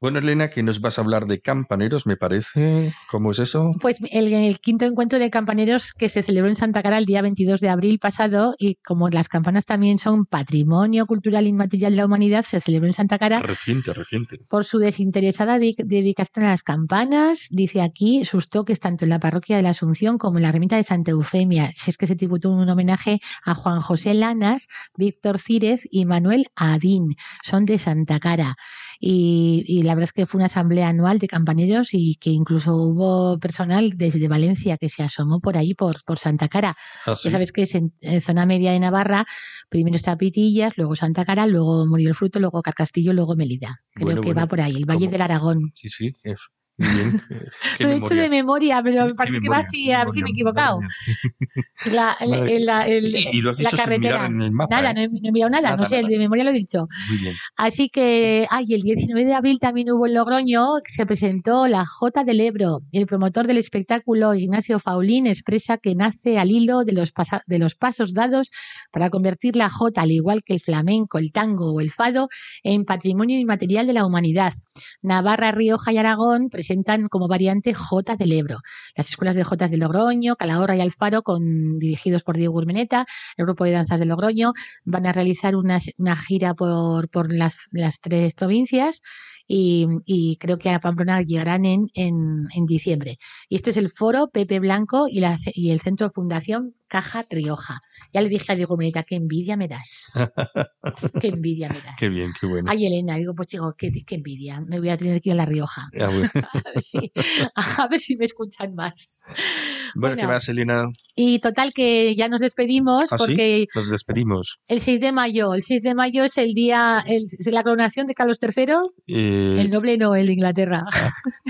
Bueno, Elena, que nos vas a hablar de campaneros, me parece. ¿Cómo es eso? Pues el, el quinto encuentro de campaneros que se celebró en Santa Cara el día 22 de abril pasado y como las campanas también son patrimonio cultural inmaterial de la humanidad, se celebró en Santa Cara Reciente, reciente. por su desinteresada di- dedicación a las campanas, dice aquí sus toques tanto en la parroquia de la Asunción como en la ermita de Santa Eufemia. Si es que se tributó un homenaje a Juan José Lanas, Víctor Círez y Manuel Adín. Son de Santa Cara. Y, y la verdad es que fue una asamblea anual de campaneros y que incluso hubo personal desde Valencia que se asomó por ahí, por, por Santa Cara. Ah, sí. Ya sabes que es en, en zona media de Navarra, primero está Pitillas, luego Santa Cara, luego Murió el Fruto, luego Carcastillo, luego Melida. Creo Bueno, que bueno, va por ahí, el Valle ¿cómo? del Aragón. Sí, sí, eso. Bien. Lo he hecho de memoria, pero me parece que va así, a ver si me he equivocado. La, la- el- Y- y lo has la carretera. en el mapa, nada, ¿eh? no, he, no he mirado nada, Nada, no sé, nada. de memoria lo he dicho. Muy bien. Así que, ay, el 19 de abril también hubo en Logroño, que se presentó la Jota del Ebro. El promotor del espectáculo, Ignacio Faulín, expresa que nace al hilo de los, pasa- de los pasos dados para convertir la Jota, al igual que el flamenco, el tango o el fado, en patrimonio inmaterial de la humanidad. Navarra, Rioja y Aragón presentan como variante Jota del Ebro. Las escuelas de Jotas de Logroño, Calahorra y Alfaro, con, dirigidos por Diego Urmeneta, el grupo de danzas de Logroño, van a realizar una, gira por, las tres provincias y, y creo que a Pamplona llegarán en, en, en diciembre. Y este es el foro Pepe Blanco y, la, y el centro Fundación Caja Rioja. Ya le dije a Diego Urmeneta, qué envidia me das. qué envidia me das. Qué bien, qué bueno. Ay, Elena, digo, pues chico, qué, qué envidia. Me voy a tener que ir a La Rioja. Ah, bueno. A ver si, a ver si me escuchan más. Bueno, ¿qué más, Elena? Y total que ya nos despedimos ¿Ah, sí? porque Nos despedimos. el 6 de mayo, el 6 de mayo es el día, el- la coronación de Carlos III, Eh, el noble no, el de Inglaterra.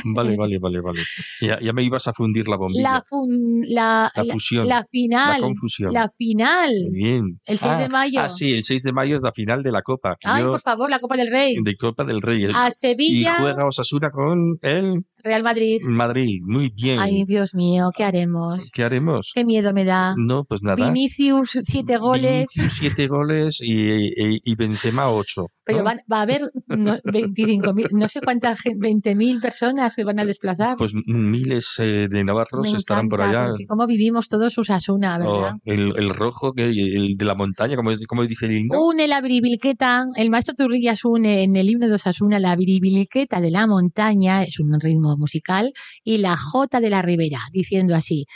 Vale, vale, vale, vale. Ya, ya me ibas a fundir la bombilla. La, fun- la, fusión, la final, la confusión. la final, Muy Bien. el 6 de Ah, mayo. Ah, sí, el 6 de mayo es la final de la Copa. Ay, yo- por favor, la Copa del Rey. de Copa del Rey. El- A y Sevilla, juega Osasuna con el Real Madrid. Madrid. Muy bien. Ay, Dios mío, ¿qué haremos? ¿Qué haremos? Qué miedo me da. No, pues nada. Vinicius, siete goles. Vinicius, siete goles y, y, y Benzema ocho. Pero ¿no? van- va a haber no, 25.000, no sé cuántas, gen- 20.000 personas se van a desplazar. Pues miles eh, de navarros Me estarán por allá. cómo vivimos todos Usasuna, ¿verdad? Oh, el, el rojo, que, el de la montaña, como, como dice el himno. Une la biribilqueta, el maestro Turrillas une en el himno de Osasuna la biribilqueta de la montaña, es un ritmo musical, y la jota de la ribera, diciendo así,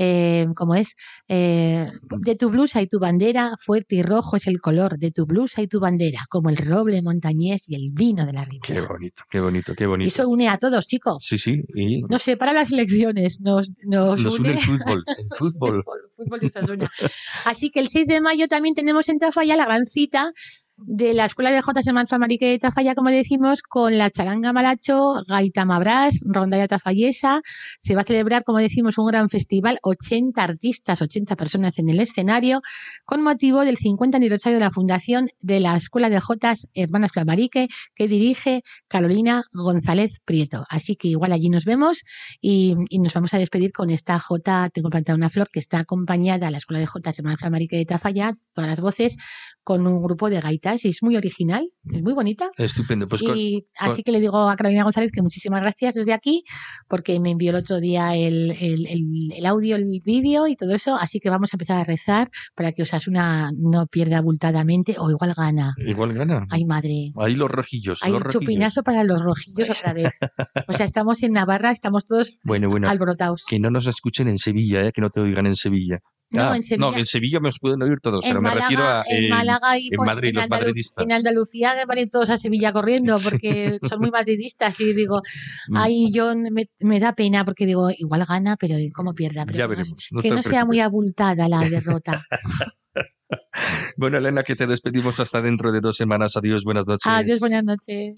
eh, como es, eh, de tu blusa y tu bandera, fuerte y rojo es el color de tu blusa y tu bandera, como el roble montañés y el vino de la Qué ribera. bonito, qué bonito, qué Y bonito. eso une a todos, chicos. Sí, sí. Y Nos separa las elecciones, nos, nos, nos une une el fútbol. El fútbol. fútbol de. Así que el 6 de mayo también tenemos en Tafalla la gran cita de la Escuela de Jotas de Manfamarique de Tafalla, como decimos, con la charanga Malacho, Gaita Mabrás, Rondalla Tafallesa. Se va a celebrar, como decimos, un gran festival, 80 artistas, 80 personas en el escenario, con motivo del 50 aniversario de la fundación de la Escuela de Jotas Hermanas Flamarique, que dirige Carolina González Prieto. Así que igual allí nos vemos y, y nos vamos a despedir con esta Jota, tengo plantada una flor, que está acompañada a la Escuela de Jotas Hermanas Flamarique de Tafalla, todas las voces, con un grupo de y es muy original, es muy bonita. Estupendo. Pues y con- así que le digo a Carolina González que muchísimas gracias desde aquí, porque me envió el otro día el, el, el- el audio, el vídeo y todo eso, así que vamos a empezar a rezar para que Osasuna no pierda abultadamente o igual gana. igual gana. Ay, madre. Ahí los rojillos. Hay los un rojillos. chupinazo para los rojillos otra vez. O sea, estamos en Navarra, estamos todos Bueno, bueno. alborotados. Que no nos escuchen en Sevilla, ¿eh? que no te oigan en Sevilla. No, Ah, en Sevilla- No, en Sevilla me os pueden oír todos, pero me refiero a. en en- Málaga y en Madrid, los madridistas. en Andalucía van a ir todos a Sevilla corriendo porque son muy madridistas y digo, Mm. ay, yo me, me da pena porque digo, igual gana, pero ¿cómo pierda? Pero Ya que no- veremos, no que te no sea muy abultada la derrota. Bueno, Elena, que te despedimos hasta dentro de dos semanas. Adiós, buenas noches. Adiós, buenas noches.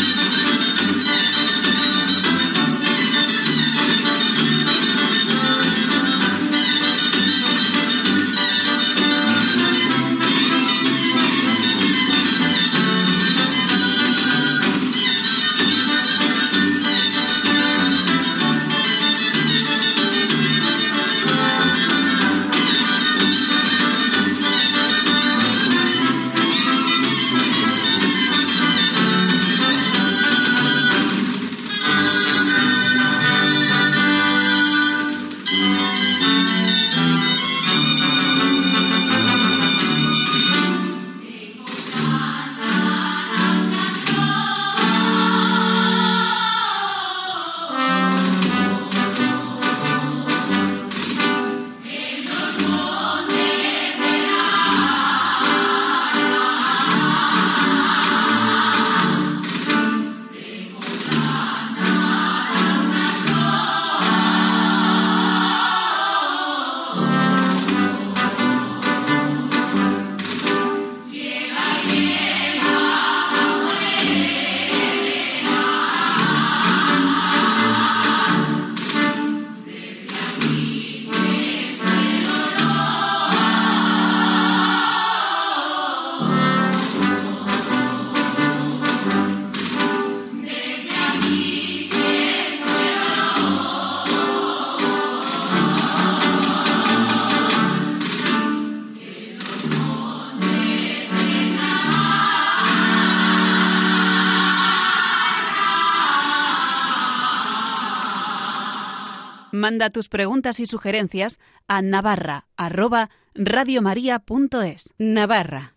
Manda tus preguntas y sugerencias a navarra@radiomaria.es. Navarra.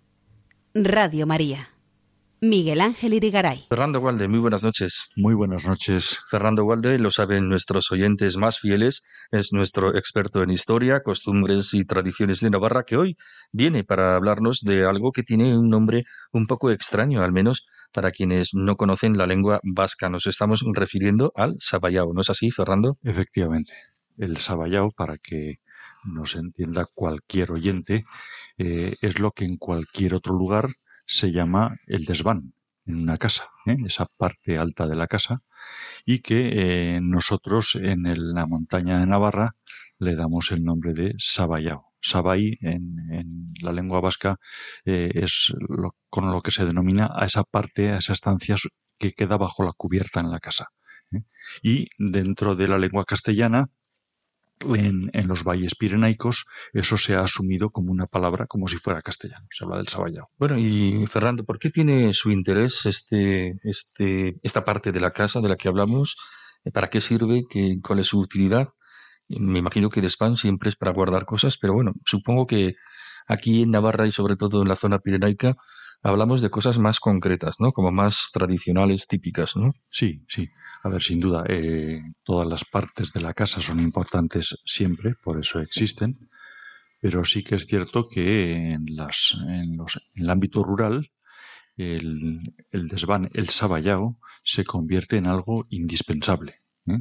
Radio María. Miguel Ángel Irigaray. Fernando Walde, muy buenas noches. Muy buenas noches. Fernando Walde, lo saben nuestros oyentes más fieles, es nuestro experto en historia, costumbres y tradiciones de Navarra, que hoy viene para hablarnos de algo que tiene un nombre un poco extraño, al menos para quienes no conocen la lengua vasca. Nos estamos refiriendo al sabayao, ¿no es así, Fernando? Efectivamente. El sabayao, para que nos entienda cualquier oyente, eh, es lo que en cualquier otro lugar se llama el desván en una casa, ¿eh? esa parte alta de la casa, y que eh, nosotros en la montaña de Navarra le damos el nombre de Sabayao. Sabay en, la lengua vasca eh, es lo- con lo que se denomina a esa parte, a esa estancia que queda bajo la cubierta en la casa. ¿eh? Y dentro de la lengua castellana, en, en los valles pirenaicos, eso se ha asumido como una palabra, como si fuera castellano. Se habla del Sabayao. Bueno, y Fernando, ¿por qué tiene su interés este, este, esta parte de la casa de la que hablamos? ¿Para qué sirve? ¿Qué, ¿Cuál es su utilidad? Me imagino que desván siempre es para guardar cosas, pero bueno, supongo que aquí en Navarra y sobre todo en la zona pirenaica hablamos de cosas más concretas, ¿no? Como más tradicionales, típicas, ¿no? Sí, sí. A ver, sin duda, eh, todas las partes de la casa son importantes siempre, por eso existen, pero sí que es cierto que en, las, en, los- en el ámbito rural el, el desván, el sabayao, se convierte en algo indispensable. ¿eh?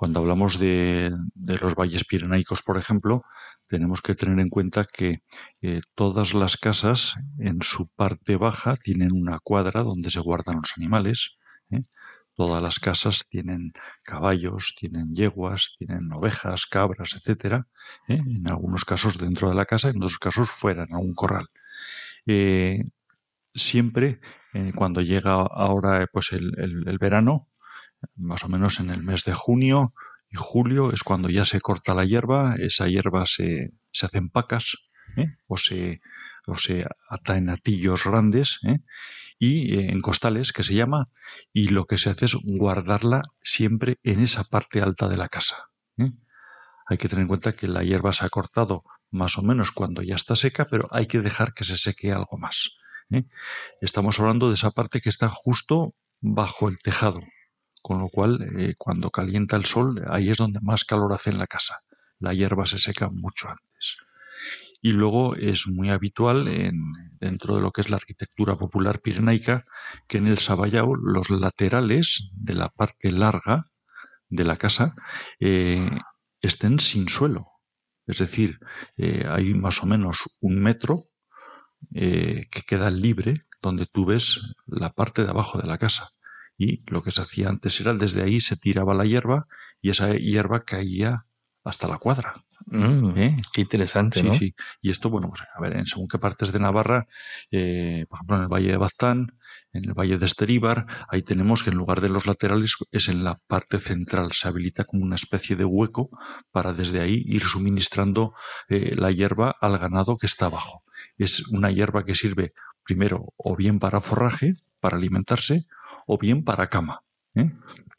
Cuando hablamos de, los valles pirenaicos, por ejemplo, tenemos que tener en cuenta que eh, todas las casas en su parte baja tienen una cuadra donde se guardan los animales. ¿eh? Todas las casas tienen caballos, tienen yeguas, tienen ovejas, cabras, etcétera. ¿eh? En algunos casos dentro de la casa, en otros casos fuera, en algún corral. Siempre, cuando llega ahora pues el verano, más o menos en el mes de junio y julio es cuando ya se corta la hierba, esa hierba se, se hacen pacas ¿eh? o, se, o se ata en atillos grandes ¿eh? y eh, en costales que se llama y lo que se hace es guardarla siempre en esa parte alta de la casa. Hay que tener en cuenta que la hierba se ha cortado más o menos cuando ya está seca, pero hay que dejar que se seque algo más. Estamos hablando de esa parte que está justo bajo el tejado, con lo cual eh, cuando calienta el sol ahí es donde más calor hace en la casa. La hierba se seca mucho antes. Y luego es muy habitual en, dentro de lo que es la arquitectura popular pirenaica que en el Sabayao los laterales de la parte larga de la casa eh, estén sin suelo. Es decir, eh, hay más o menos un metro que queda libre donde tú ves la parte de abajo de la casa. Y lo que se hacía antes era desde ahí se tiraba la hierba y esa hierba caía hasta la cuadra. Mm, ¿Eh? Qué interesante, Sí, ¿no? sí. Y esto, bueno, pues, a ver, en según qué partes de Navarra, eh, por ejemplo, en el Valle de Baztán, en el Valle de Esteríbar, ahí tenemos que en lugar de los laterales es en la parte central, se habilita como una especie de hueco para desde ahí ir suministrando eh, la hierba al ganado que está abajo. Es una hierba que sirve primero o bien para forraje, para alimentarse, o bien para cama. ¿eh?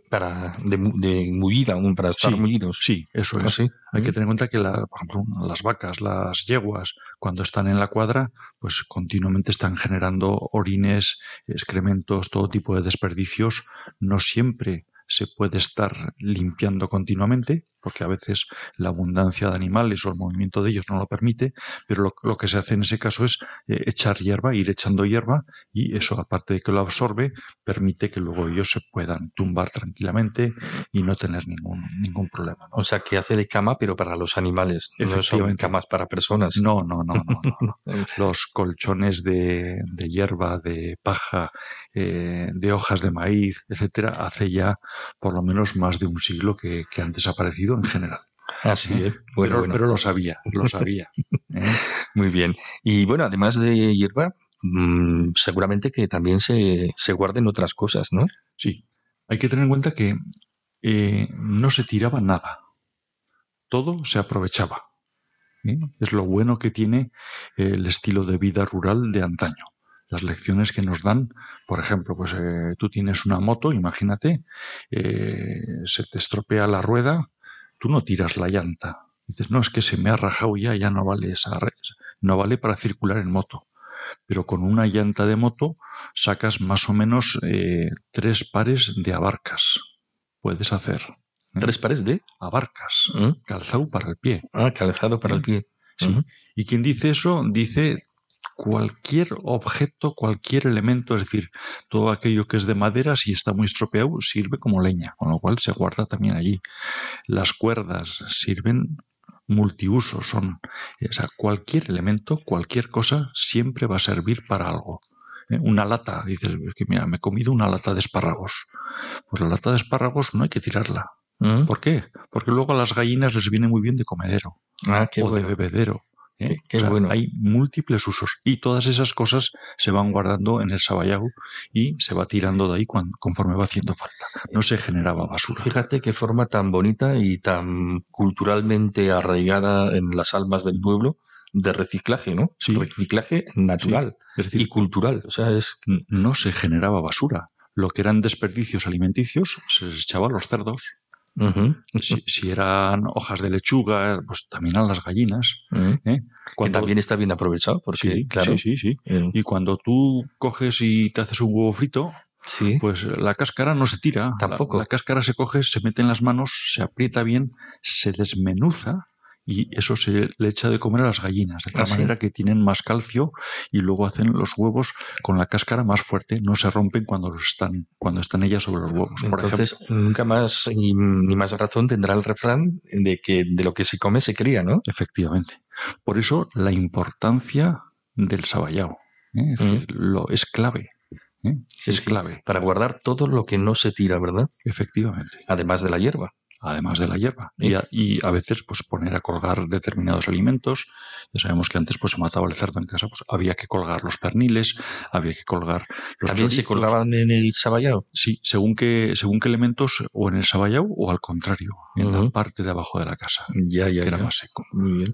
Para de, de mullida, para estar Sí, mullidos. Sí, eso ¿Ah, es. sí? Hay que tener en cuenta que la- por ejemplo, las vacas, las yeguas, cuando están en la cuadra, pues continuamente están generando orines, excrementos, todo tipo de desperdicios. No siempre se puede estar limpiando continuamente, porque a veces la abundancia de animales o el movimiento de ellos no lo permite, pero lo, lo que se hace en ese caso es eh, echar hierba, ir echando hierba, y eso, aparte de que lo absorbe, permite que luego ellos se puedan tumbar tranquilamente y no tener ningún, ningún problema. ¿no? O sea, que hace de cama, pero para los animales. No son camas para personas. No, no, no, no, no, no. Los colchones de, de hierba, de paja, eh, de hojas de maíz, etcétera, hace ya por lo menos más de un siglo que, que han desaparecido en general. Así es. Bueno, pero, bueno. pero lo sabía, lo sabía. ¿eh? Muy bien. Y bueno, además de hierba, mm, seguramente que también se, se guarden otras cosas, ¿no? Sí, hay que tener en cuenta que eh, no se tiraba nada, todo se aprovechaba. ¿eh? Es lo bueno que tiene el estilo de vida rural de antaño. Las lecciones que nos dan, por ejemplo, pues tú tienes una moto, imagínate, se te estropea la rueda, tú no tiras la llanta. Dices, no, es que se me ha rajado ya, ya no vale esa, no vale para circular en moto. Pero con una llanta de moto sacas más o menos eh, tres pares de abarcas. Puedes hacer. ¿eh? ¿Tres pares de? Abarcas. ¿Mm? Calzado para el pie. Ah, calzado para el pie. Sí. Y quien dice eso dice cualquier objeto, cualquier elemento, es decir, todo aquello que es de madera, si está muy estropeado, sirve como leña, con lo cual se guarda también allí. Las cuerdas sirven multiusos, son, o sea, cualquier elemento, cualquier cosa siempre va a servir para algo. ¿eh? Una lata, dices, "Es que mira, me he comido una lata de espárragos. Pues la lata de espárragos no hay que tirarla. ¿Mm? ¿Por qué? Porque luego a las gallinas les viene muy bien de comedero Ah, o bueno. de bebedero. ¿Eh? Qué- qué O sea, bueno. Hay múltiples usos y todas esas cosas se van guardando en el sabayau y se va tirando de ahí cuan- conforme va haciendo falta. No se generaba basura. Fíjate qué forma tan bonita y tan culturalmente arraigada en las almas del pueblo de reciclaje, ¿no? Sí. Reciclaje natural decir, y cultural. O sea, es no se generaba basura. Lo que eran desperdicios alimenticios se les echaba a los cerdos. Si, si eran hojas de lechuga, pues también a las gallinas. ¿eh? que Cuando- también está bien aprovechado, porque, sí, claro, sí, sí, sí. Y cuando tú coges y te haces un huevo frito, sí, pues la cáscara no se tira. Tampoco. La, la cáscara se coge, se mete en las manos, se aprieta bien, se desmenuza y eso se le echa de comer a las gallinas, de tal Ah, sí. manera que tienen más calcio y luego hacen los huevos con la cáscara más fuerte, no se rompen cuando los están cuando están ellas sobre los huevos, por entonces ejemplo. nunca más ni, ni más razón tendrá el refrán de que de lo que se come se cría, ¿no? Efectivamente. Por eso la importancia del sabayao. ¿eh? Es, decir, lo, es clave. ¿eh? Sí, es sí. clave, Para guardar todo lo que no se tira, ¿verdad? efectivamente. Además de la hierba. Además de la hierba. Y, a, y a veces, pues poner a colgar determinados alimentos. Ya sabemos que antes, pues se mataba el cerdo en casa, pues había que colgar los perniles, había que colgar los También se colgaban en el sabayao. Sí, según qué, según qué elementos, o en el sabayau o al contrario, en la parte de abajo de la casa, Ya, ya, que era ya. más seco. Muy bien.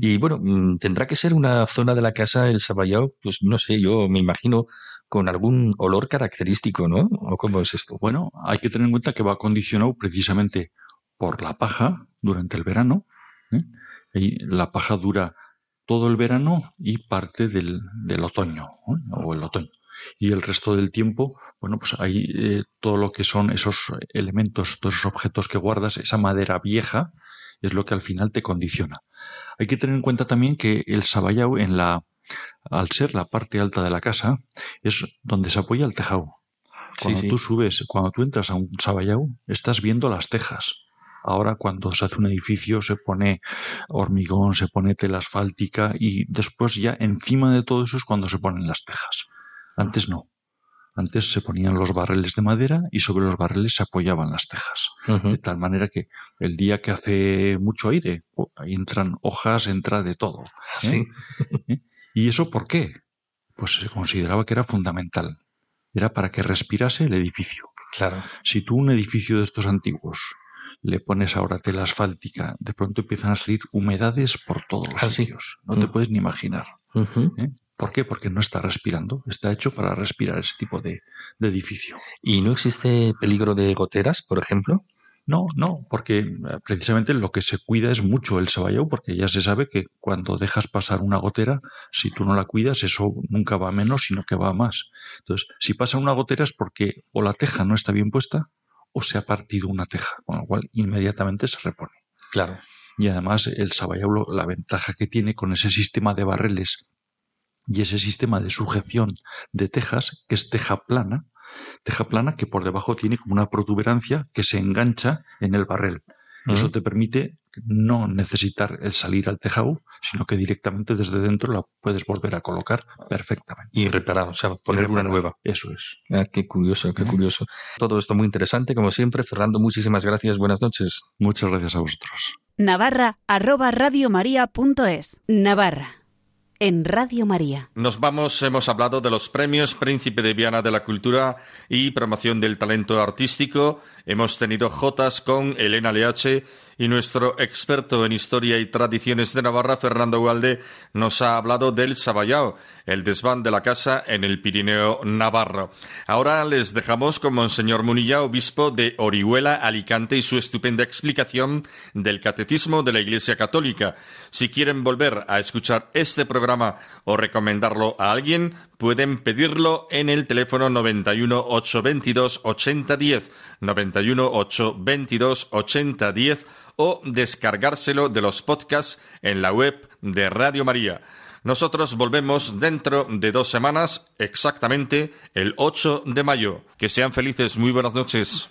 Y bueno, mm, tendrá que ser una zona de la casa, el sabayao, pues no sé, yo me imagino con algún olor característico, ¿no? ¿O cómo es esto? Bueno, hay que tener en cuenta que va condicionado precisamente por la paja durante el verano. ¿eh? Y la paja dura todo el verano y parte del, del otoño, o el otoño. Y el resto del tiempo, bueno, pues hay eh, todo lo que son esos elementos, todos esos objetos que guardas, esa madera vieja, es lo que al final te condiciona. Hay que tener en cuenta también que el sabayau, en la, al ser la parte alta de la casa, es donde se apoya el tejado. Cuando sí. tú subes, cuando tú entras a un sabayau, estás viendo las tejas. Ahora cuando se hace un edificio se pone hormigón, se pone tela asfáltica y después ya encima de todo eso es cuando se ponen las tejas. Antes no. Antes se ponían los barriles de madera y sobre los barriles se apoyaban las tejas. De tal manera que el día que hace mucho aire, ahí entran hojas, entra de todo. ¿eh? Sí. ¿Y eso por qué? Pues se consideraba que era fundamental. Era para que respirase el edificio. Claro. Si tú un edificio de estos antiguos le pones ahora tela asfáltica, de pronto empiezan a salir humedades por todos los Ah, sí. sitios. No te Mm. puedes ni imaginar. ¿eh? ¿Por qué? Porque no está respirando. Está hecho para respirar ese tipo de, de edificio. ¿Y no existe peligro de goteras, por ejemplo? No, no, porque eh, precisamente lo que se cuida es mucho el sabayau, porque ya se sabe que cuando dejas pasar una gotera, si tú no la cuidas, eso nunca va a menos, sino que va a más. Entonces, si pasa una gotera es porque o la teja no está bien puesta o se ha partido una teja, con lo cual inmediatamente se repone. Claro. Y además el sabayau, la ventaja que tiene con ese sistema de barreles y ese sistema de sujeción de tejas, que es teja plana, teja plana que por debajo tiene como una protuberancia que se engancha en el barrel. Eso Ujú. te permite no necesitar el salir al tejado, sino que directamente desde dentro la puedes volver a colocar perfectamente. Y reparar, o sea, poner una nueva. Eso es. Ah, qué curioso, qué curioso. Todo esto muy interesante, como siempre. Fernando, muchísimas gracias. Buenas noches. Muchas gracias a vosotros. Navarra arroba radiomaria.es. Navarra. En Radio María. Nos vamos, hemos hablado de los premios Príncipe de Viana de la Cultura y Promoción del Talento Artístico. Hemos tenido Jotas con Elena Leache y nuestro experto en historia y tradiciones de Navarra, Fernando Gualde, nos ha hablado del Sabayao, el desván de la casa en el Pirineo Navarro. Ahora les dejamos con Monseñor Munilla, obispo de Orihuela, Alicante, y su estupenda explicación del Catecismo de la Iglesia Católica. Si quieren volver a escuchar este programa o recomendarlo a alguien, pueden pedirlo en el teléfono 91 822 8010, 91 822 8010 o descargárselo de los podcasts en la web de Radio María. Nosotros volvemos dentro de dos semanas, exactamente el 8 de mayo. Que sean felices. Muy buenas noches.